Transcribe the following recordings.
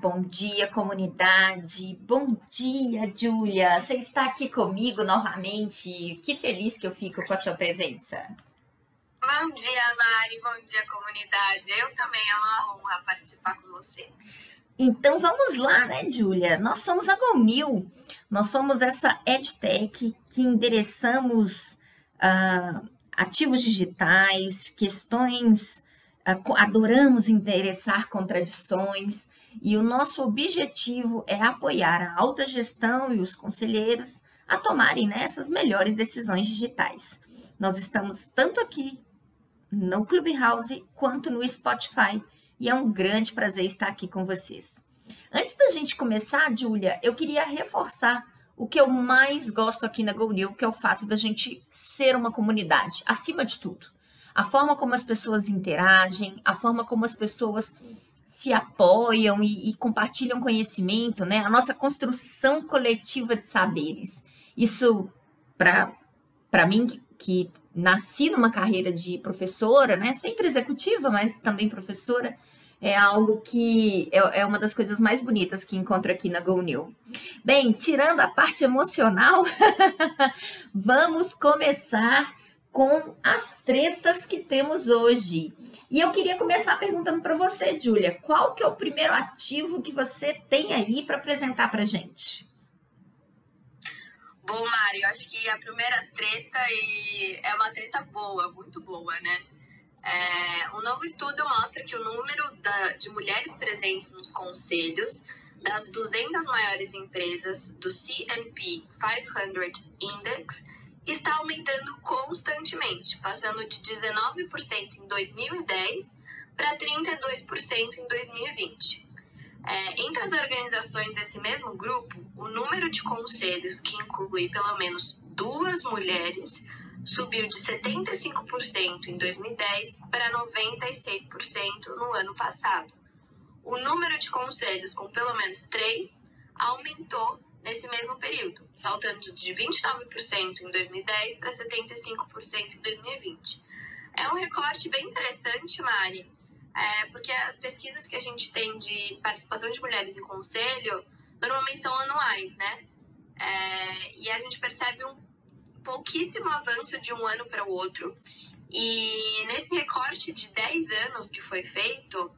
bom dia, comunidade. Bom dia, Júlia. Você está aqui comigo novamente. Que feliz que eu fico com a sua presença. Bom dia, Mari. Bom dia, comunidade. Eu também é uma honra participar com você. Então vamos lá, né, Júlia? Nós somos a GoNew. Nós somos essa EdTech que endereçamos ah, ativos digitais, questões, co- adoramos endereçar contradições e o nosso objetivo é apoiar a alta gestão e os conselheiros a tomarem né, essas melhores decisões digitais. Nós estamos tanto aqui no Clubhouse quanto no Spotify e é um grande prazer estar aqui com vocês. Antes da gente começar, Júlia, eu queria reforçar o que eu mais gosto aqui na GoNew, que é o fato da gente ser uma comunidade, acima de tudo. A forma como as pessoas interagem, a forma como as pessoas se apoiam e, e compartilham conhecimento, né? A nossa construção coletiva de saberes. Isso, para mim, que, que nasci numa carreira de professora, né? Sempre executiva, mas também professora, é algo que é, é uma das coisas mais bonitas que encontro aqui na GoNew. Bem, tirando a parte emocional, vamos começar com as tretas que temos hoje. E eu queria começar perguntando para você, Júlia, qual que é o primeiro ativo que você tem aí para apresentar para gente? Bom, Mari, eu acho que a primeira treta e é uma treta boa, muito boa, né? É, um novo estudo mostra que o número da- de mulheres presentes nos conselhos das 200 maiores empresas do C&P 500 Index está aumentando constantemente, passando de 19% em 2010 para 32% em 2020. É, entre as organizações desse mesmo grupo, o número de conselhos que inclui pelo menos duas mulheres subiu de 75% em 2010 para 96% no ano passado. O número de conselhos com pelo menos três aumentou nesse mesmo período, saltando de 29% em 2010 para 75% em 2020. É um recorte bem interessante, Mari, é, porque as pesquisas que a gente tem de participação de mulheres em conselho normalmente são anuais, né? É, e a gente percebe um pouquíssimo avanço de um ano para o outro. E nesse recorte de 10 anos que foi feito,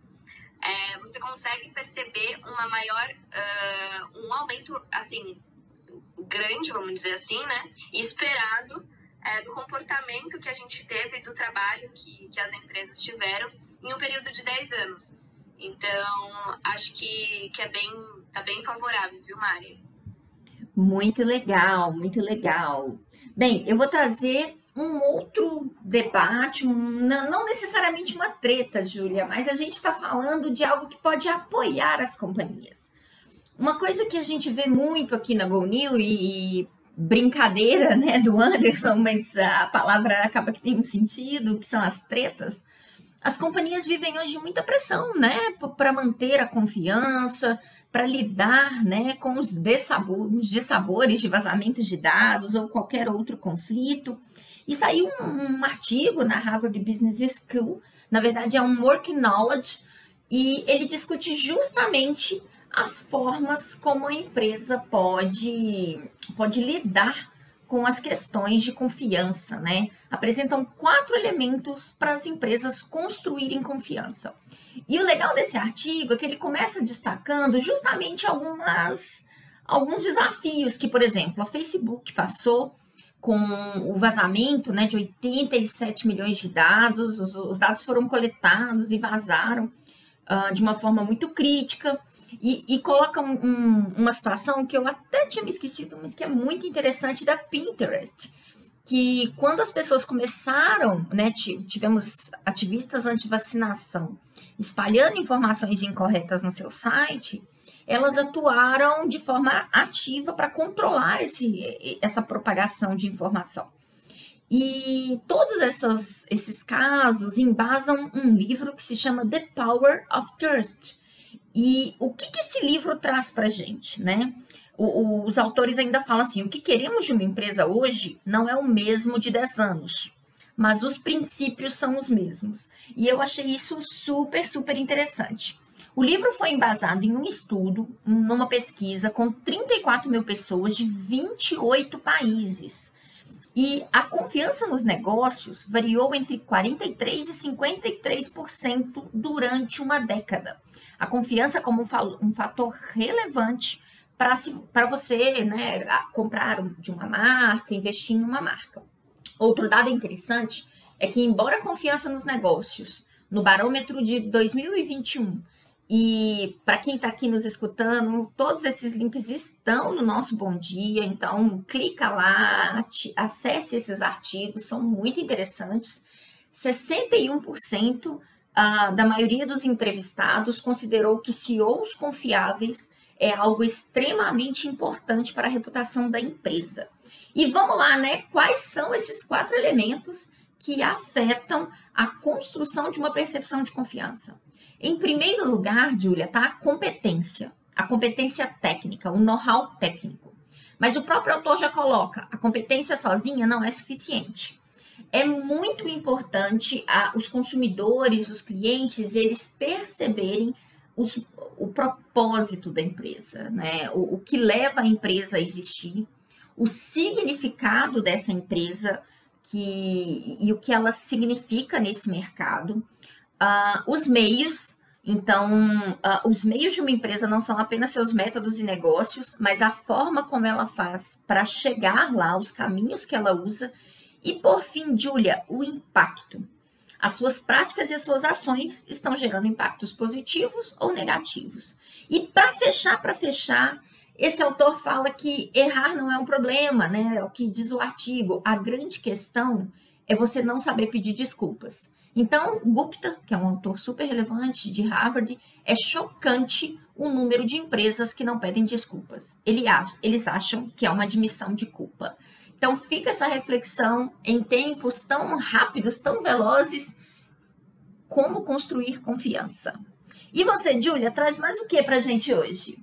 é, você consegue perceber uma maior, uh, um aumento, assim, grande, vamos dizer assim, né? Esperado é, do comportamento que a gente teve, do trabalho que, que as empresas tiveram em um período de 10 anos. Então, acho que, que é bem, tá bem favorável, viu, Mari? Muito legal, muito legal. Bem, eu vou trazer um outro debate, um, não necessariamente uma treta, Júlia, mas a gente está falando de algo que pode apoiar as companhias. Uma coisa que a gente vê muito aqui na Go e, e brincadeira né, do Anderson, mas a palavra acaba que tem um sentido, que são as tretas. As companhias vivem hoje muita pressão, né, para manter a confiança, para lidar, né, com os dissabores de vazamentos de dados ou qualquer outro conflito. E saiu um, um artigo na Harvard Business School, na verdade é um Working Knowledge, e ele discute justamente as formas como a empresa pode, pode lidar com as questões de confiança, né? Apresentam quatro elementos para as empresas construírem confiança. E o legal desse artigo é que ele começa destacando justamente algumas, alguns desafios que, por exemplo, a Facebook passou com o vazamento né, de 87 milhões de dados, os, os dados foram coletados e vazaram uh, de uma forma muito crítica. E, e coloca um, um, uma situação que eu até tinha me esquecido, mas que é muito interessante da Pinterest. Que quando as pessoas começaram, né, tivemos ativistas anti-vacinação espalhando informações incorretas no seu site, elas atuaram de forma ativa para controlar esse, essa propagação de informação. E todos essas, esses casos embasam um livro que se chama The Power of Trust. E o que, que esse livro traz para a gente, né? O, o, os autores ainda falam assim: o que queremos de uma empresa hoje não é o mesmo de 10 anos, mas os princípios são os mesmos. E eu achei isso super, super interessante. O livro foi embasado em um estudo, numa pesquisa com 34 mil pessoas de 28 países. E a confiança nos negócios variou entre 43% e 53% durante uma década. A confiança como um fator relevante para você né, comprar de uma marca, investir em uma marca. Outro dado interessante é que, embora a confiança nos negócios, no barômetro de 2021, e para quem está aqui nos escutando, todos esses links estão no nosso Bom Dia, então clica lá, acesse esses artigos, são muito interessantes. 61% ah, da maioria dos entrevistados considerou que CEOs confiáveis é algo extremamente importante para a reputação da empresa. E vamos lá, né? Quais são esses quatro elementos que afetam a construção de uma percepção de confiança? Em primeiro lugar, Júlia, está a competência, a competência técnica, o know-how técnico. Mas o próprio autor já coloca, a competência sozinha não é suficiente. É muito importante a, os consumidores, os clientes, eles perceberem os, o propósito da empresa, né? O, o, que leva a empresa a existir, o significado dessa empresa que, e o que ela significa nesse mercado uh, os meios. Então, uh, os meios de uma empresa não são apenas seus métodos e negócios, mas a forma como ela faz para chegar lá, os caminhos que ela usa. E, por fim, Julia, o impacto. As suas práticas e as suas ações estão gerando impactos positivos ou negativos. E para fechar, para fechar, esse autor fala que errar não é um problema, né? É o que diz o artigo. A grande questão é você não saber pedir desculpas. Então, Gupta, que é um autor super relevante de Harvard, é chocante o número de empresas que não pedem desculpas. eles acham que é uma admissão de culpa. Então, fica essa reflexão em tempos tão rápidos, tão velozes, como construir confiança. E você, Júlia, traz mais o que para gente hoje?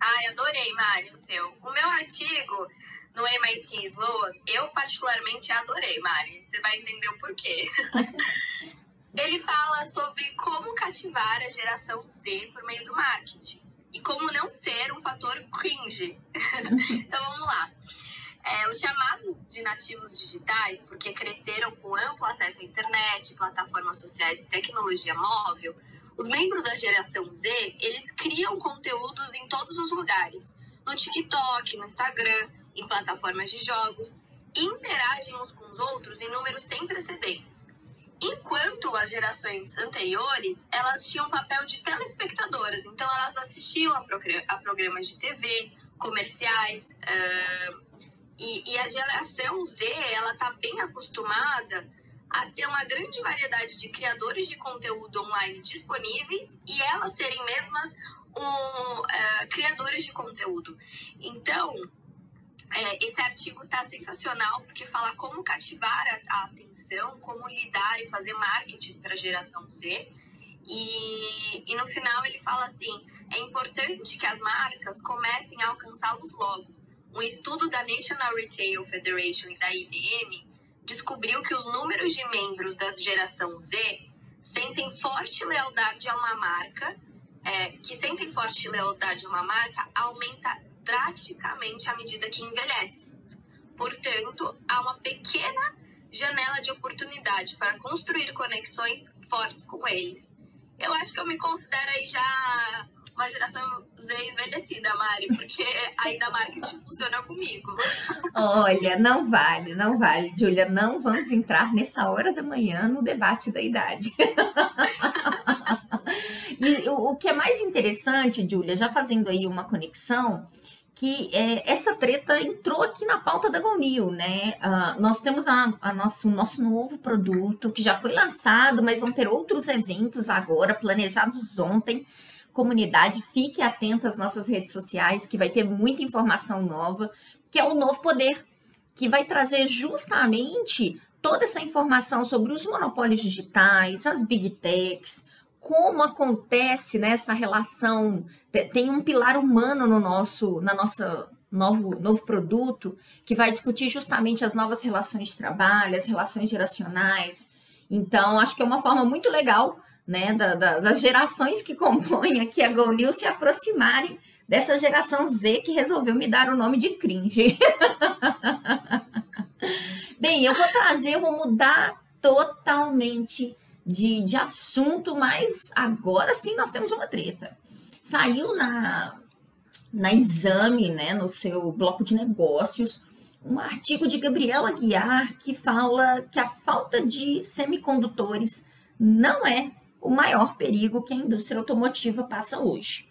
Ai, adorei, Mário, o seu. O meu artigo no MIT Sloan, eu particularmente adorei, Mari. Você vai entender o porquê. Ele fala sobre como cativar a geração Z por meio do marketing e como não ser um fator cringe. então vamos lá. É, os chamados de nativos digitais, porque cresceram com amplo acesso à internet, plataformas sociais e tecnologia móvel, os membros da geração Z, eles criam conteúdos em todos os lugares. No TikTok, no Instagram, em plataformas de jogos, e interagem uns com os outros em números sem precedentes. Enquanto as gerações anteriores, elas tinham papel de telespectadoras, então elas assistiam a, a programas de TV, comerciais, uh, e, e a geração Z, ela está bem acostumada a ter uma grande variedade de criadores de conteúdo online disponíveis e elas serem mesmas um, uh, criadores de conteúdo. Então, é, esse artigo está sensacional porque fala como cativar a, a, atenção, como lidar e fazer marketing para a geração Z. E, e no final ele fala assim: é importante que as marcas comecem a alcançá-los logo um estudo da National Retail Federation e da IBM descobriu que os números de membros da geração Z sentem forte lealdade a uma marca, é, que sentem forte lealdade a uma marca aumenta drasticamente à medida que envelhece. Portanto, há uma pequena janela de oportunidade para construir conexões fortes com eles. Eu acho que eu me considero aí já uma geração Z envelhecida, Mari, porque ainda marketing funciona comigo. Olha, não vale, não vale, Júlia, não vamos entrar nessa hora da manhã no debate da idade. e o, o que é mais interessante, Júlia, já fazendo aí uma conexão, que é, essa treta entrou aqui na pauta da Gonil, né? Uh, nós temos a, a nosso, nosso novo produto que já foi lançado, mas vão ter outros eventos agora, planejados ontem, comunidade, fique atenta às nossas redes sociais, que vai ter muita informação nova, que é o novo poder, que vai trazer justamente toda essa informação sobre os monopólios digitais, as big techs, como acontece nessa né, relação, tem um pilar humano no nosso, na nossa novo, novo produto, que vai discutir justamente as novas relações de trabalho, as relações geracionais. Então, acho que é uma forma muito legal né, da, da, das gerações que compõem aqui a Go se aproximarem dessa geração Z que resolveu me dar o nome de cringe. Bem, eu vou trazer, eu vou mudar totalmente de, de assunto, mas agora sim nós temos uma treta. Saiu na, na exame, né, no seu bloco de negócios, um artigo de Gabriela Guiar que fala que a falta de semicondutores não é o maior perigo que a indústria automotiva passa hoje.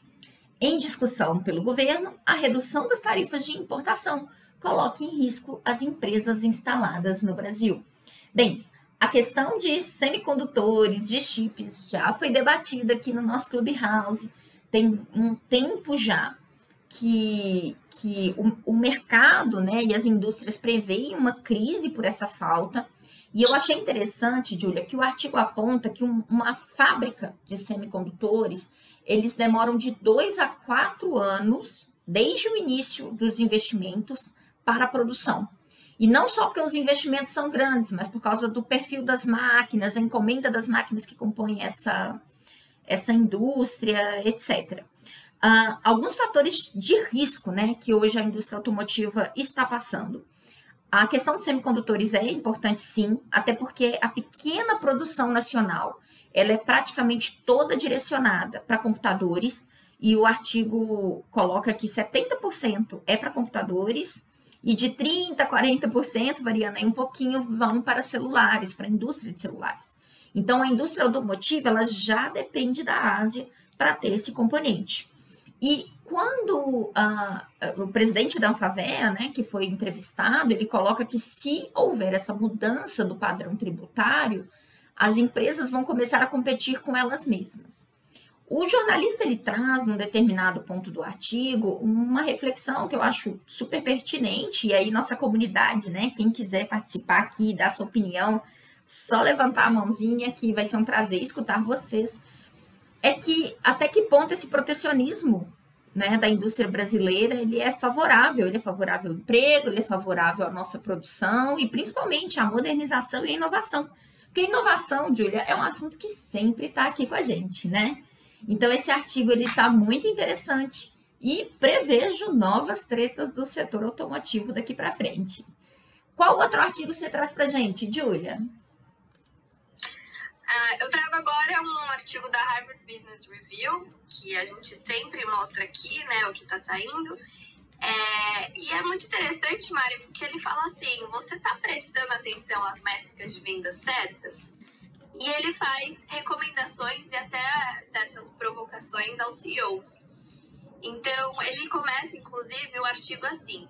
Em discussão pelo governo, a redução das tarifas de importação coloca em risco as empresas instaladas no Brasil. Bem, a questão de semicondutores, de chips, já foi debatida aqui no nosso Clubhouse. Tem um tempo já que, que o, o mercado né, e as indústrias preveem uma crise por essa falta. E eu achei interessante, Júlia, que o artigo aponta que um, uma fábrica de semicondutores, eles demoram de dois a quatro anos, desde o início dos investimentos, para a produção. E não só porque os investimentos são grandes, mas por causa do perfil das máquinas, a encomenda das máquinas que compõem essa, essa indústria, etc. Uh, alguns fatores de risco né, que hoje a indústria automotiva está passando. A questão dos semicondutores é importante sim, até porque a pequena produção nacional ela é praticamente toda direcionada para computadores e o artigo coloca que 70% é para computadores e de 30% a 40%, variando aí um pouquinho, vão para celulares, para a indústria de celulares. Então, a indústria automotiva ela já depende da Ásia para ter esse componente. E quando uh, o presidente da Anfavea, né, que foi entrevistado, ele coloca que se houver essa mudança do padrão tributário, as empresas vão começar a competir com elas mesmas. O jornalista ele traz, num determinado ponto do artigo, uma reflexão que eu acho super pertinente, e aí nossa comunidade, né, quem quiser participar aqui, dar sua opinião, só levantar a mãozinha que vai ser um prazer escutar vocês. É que até que ponto esse protecionismo né, da indústria brasileira, ele é favorável, ele é favorável ao emprego, ele é favorável à nossa produção e principalmente à modernização e à inovação. Porque inovação, Júlia, é um assunto que sempre está aqui com a gente, né? Então esse artigo ele está muito interessante e prevejo novas tretas do setor automotivo daqui para frente. Qual outro artigo você traz para gente, Julia? Uh, eu trago agora um artigo da Harvard Business Review, que a gente sempre mostra aqui, né, o que está saindo. É, e é muito interessante, Mari, porque ele fala assim: você está prestando atenção às métricas de vendas certas? E ele faz recomendações e até certas provocações aos CEOs. Então, ele começa, inclusive, o artigo assim: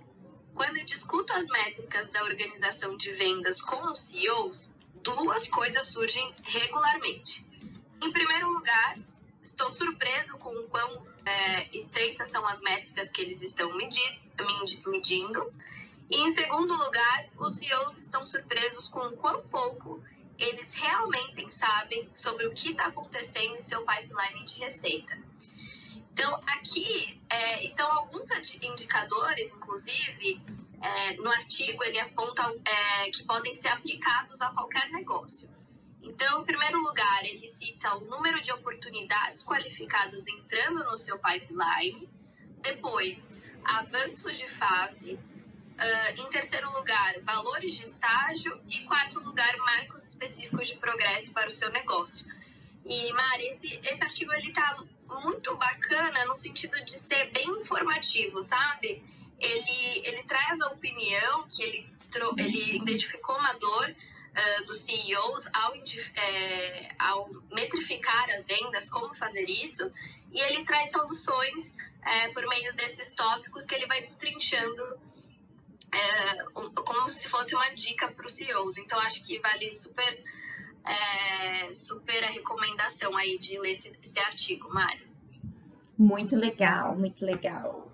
quando eu discuto as métricas da organização de vendas com os CEOs, duas coisas surgem regularmente. Em primeiro lugar, estou surpreso com o quão é, estreitas são as métricas que eles estão medindo. E em segundo lugar, os CEOs estão surpresos com o quão pouco eles realmente sabem sobre o que está acontecendo em seu pipeline de receita. Então, aqui é, estão alguns indicadores, inclusive, é, no artigo ele aponta é, que podem ser aplicados a qualquer negócio. Então, em primeiro lugar, ele cita o número de oportunidades qualificadas entrando no seu pipeline. Depois, avanços de fase. Uh, em terceiro lugar, valores de estágio. E quarto lugar, marcos específicos de progresso para o seu negócio. E, Mari, esse, esse artigo ele tá muito bacana no sentido de ser bem informativo, sabe? ele, ele traz a opinião que ele, ele identificou uma dor uh, dos CEOs ao, é, ao metrificar as vendas, como fazer isso, e ele traz soluções é, por meio desses tópicos que ele vai destrinchando é, como se fosse uma dica para os CEOs. Então, acho que vale super, é, super a recomendação aí de ler esse, esse artigo, Mário. Muito legal, muito legal.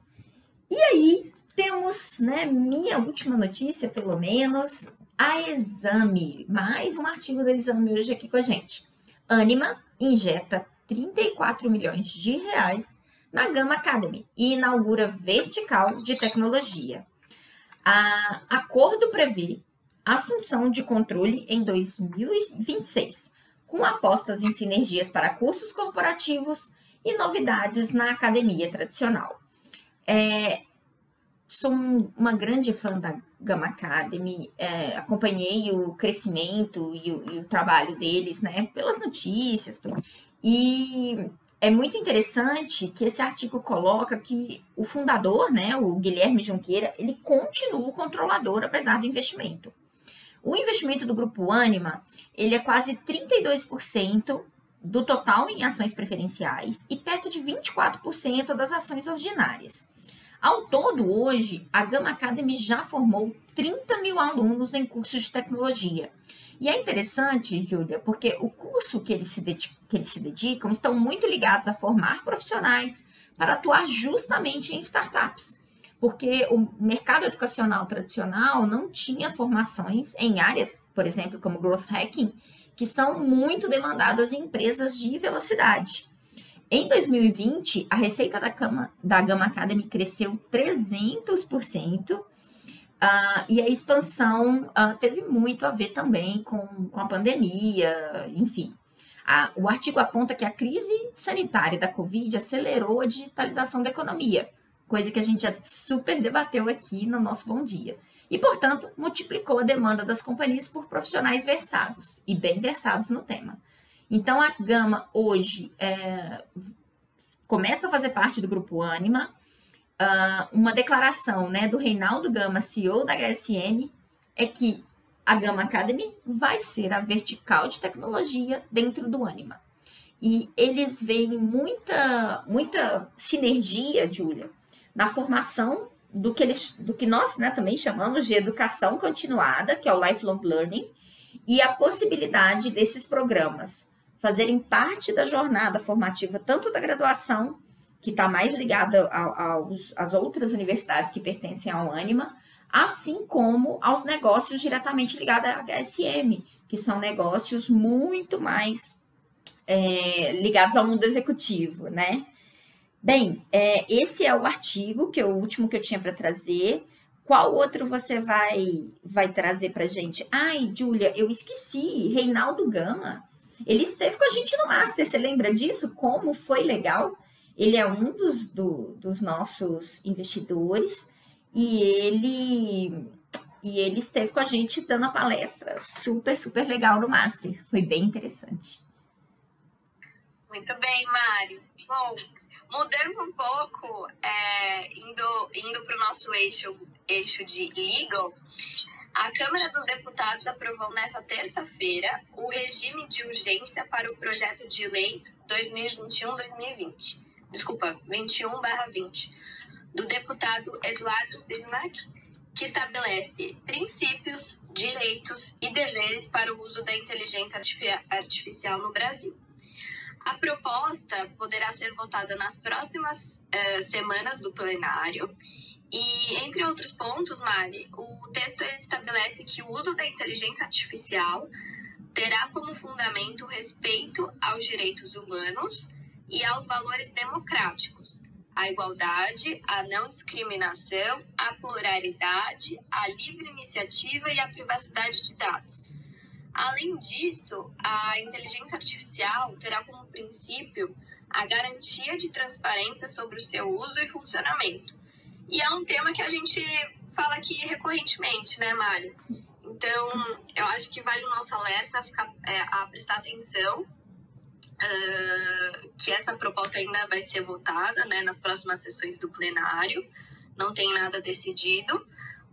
E aí, temos, né, minha última notícia, pelo menos, a Exame. Mais um artigo da Exame hoje aqui com a gente. Anima injeta 34 milhões de reais na Gama Academy e inaugura vertical de tecnologia. A acordo prevê assunção de controle em 2026, com apostas em sinergias para cursos corporativos e novidades na academia tradicional. É, sou uma grande fã da Gama Academy, é, acompanhei o crescimento e o, e o, trabalho deles, né, pelas notícias. E é muito interessante que esse artigo coloca que o fundador, né, o Guilherme Junqueira, ele continua o controlador apesar do investimento. O investimento do grupo Anima, ele é quase 32% do total em ações preferenciais e perto de 24% das ações ordinárias. Ao todo, hoje, a Gama Academy já formou 30 mil alunos em cursos de tecnologia. E é interessante, Júlia, porque o curso que eles, se que eles se dedicam estão muito ligados a formar profissionais para atuar justamente em startups. Porque o mercado educacional tradicional não tinha formações em áreas, por exemplo, como growth hacking, que são muito demandadas em empresas de velocidade. Em 2020, a receita da, Gama, da Gama Academy cresceu 300%, uh, e a expansão uh, teve muito a ver também com, com a pandemia, enfim. Uh, o artigo aponta que a crise sanitária da Covid acelerou a digitalização da economia, coisa que a gente já super debateu aqui no nosso Bom Dia. E, portanto, multiplicou a demanda das companhias por profissionais versados e bem versados no tema. Então, a Gama hoje é, começa a fazer parte do grupo Anima. Uh, uma declaração né, do Reinaldo Gama, CEO da HSM, é que a Gama Academy vai ser a vertical de tecnologia dentro do Anima. E eles veem muita, muita sinergia, Júlia, na formação do que, eles, do que nós né, também chamamos de educação continuada, que é o lifelong learning, e a possibilidade desses programas fazerem parte da jornada formativa, tanto da graduação, que está mais ligada às outras universidades que pertencem ao Anima, assim como aos negócios diretamente ligados à HSM, que são negócios muito mais é, ligados ao mundo executivo, né? Bem, é, esse é o artigo, que é o último que eu tinha para trazer. Qual outro você vai vai trazer para gente? Ai, Júlia, eu esqueci. Reinaldo Gama ele esteve com a gente no Master, você lembra disso? Como foi legal? Ele é um dos, do, dos nossos investidores e ele e ele esteve com a gente dando a palestra super, super legal no Master. Foi bem interessante. Muito bem, Mário. Bom, mudando um pouco, é, indo, indo para o nosso eixo, eixo de legal, a Câmara dos Deputados aprovou nesta terça-feira o regime de urgência para o projeto de lei 2021-2020. Desculpa, 21/20, do deputado Eduardo Bismarck, que estabelece princípios, direitos e deveres para o uso da inteligência artificial no Brasil. A proposta poderá ser votada nas próximas uh, semanas do plenário. E, entre outros pontos, Mari, o texto estabelece que o uso da inteligência artificial terá como fundamento o respeito aos direitos humanos e aos valores democráticos, a igualdade, a não discriminação, a pluralidade, a livre iniciativa e a privacidade de dados. Além disso, a inteligência artificial terá como princípio a garantia de transparência sobre o seu uso e funcionamento. E é um tema que a gente fala aqui recorrentemente, né, Mário? Então, eu acho que vale o nosso alerta ficar, é, a prestar atenção uh, que essa proposta ainda vai ser votada né, nas próximas sessões do plenário, não tem nada decidido,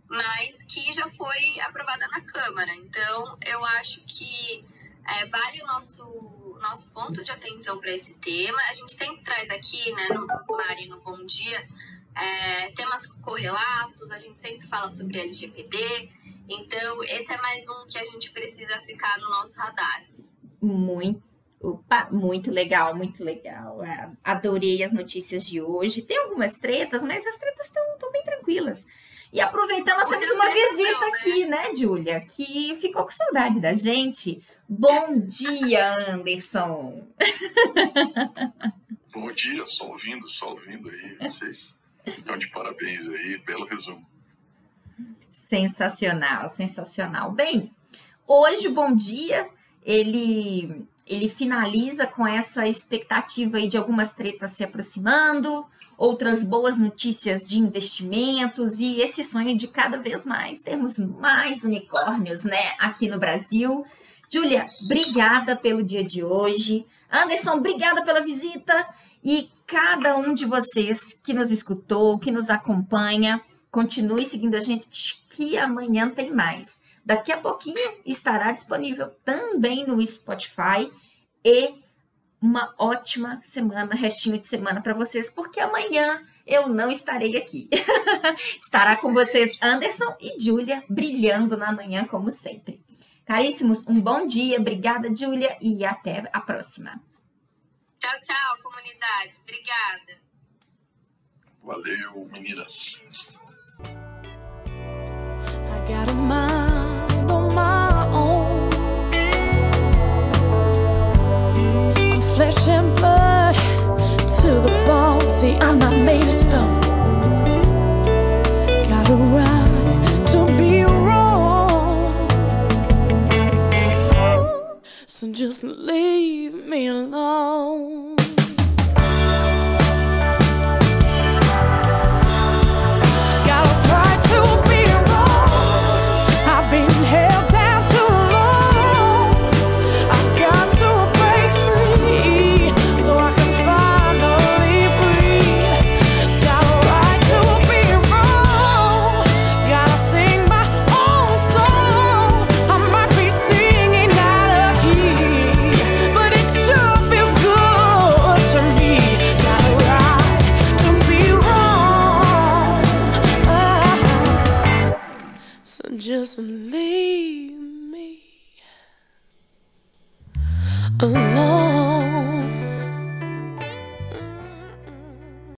mas que já foi aprovada na Câmara. Então, eu acho que é, vale o nosso, nosso ponto de atenção para esse tema. A gente sempre traz aqui, né, no Mari, no Bom Dia, é, temas correlatos, a gente sempre fala sobre LGPD. Então, esse é mais um que a gente precisa ficar no nosso radar. Muito Opa, muito legal, muito legal. É, adorei as notícias de hoje. Tem algumas tretas, mas as tretas estão bem tranquilas. E aproveitando, nós temos uma visita né? aqui, né, Júlia? Que ficou com saudade da gente. Bom dia, Anderson! Bom dia, só ouvindo, só ouvindo aí. Vocês estão de parabéns aí, belo resumo. Sensacional, sensacional. Bem, hoje o Bom Dia, ele ele finaliza com essa expectativa aí de algumas tretas se aproximando, outras boas notícias de investimentos e esse sonho de cada vez mais termos mais unicórnios, né, aqui no Brasil. Júlia, obrigada pelo dia de hoje. Anderson, obrigada pela visita e cada um de vocês que nos escutou, que nos acompanha, continue seguindo a gente que amanhã tem mais. Daqui a pouquinho estará disponível também no Spotify e uma ótima semana, restinho de semana para vocês, porque amanhã eu não estarei aqui. Estará com vocês Anderson e Júlia brilhando na manhã como sempre. Caríssimos, um bom dia, obrigada Júlia e até a próxima. Tchau, tchau, comunidade. Obrigada. Valeu, meninas. Flesh and blood to the bone. See, I'm not made of stone. Got a right to be wrong. So just leave me alone.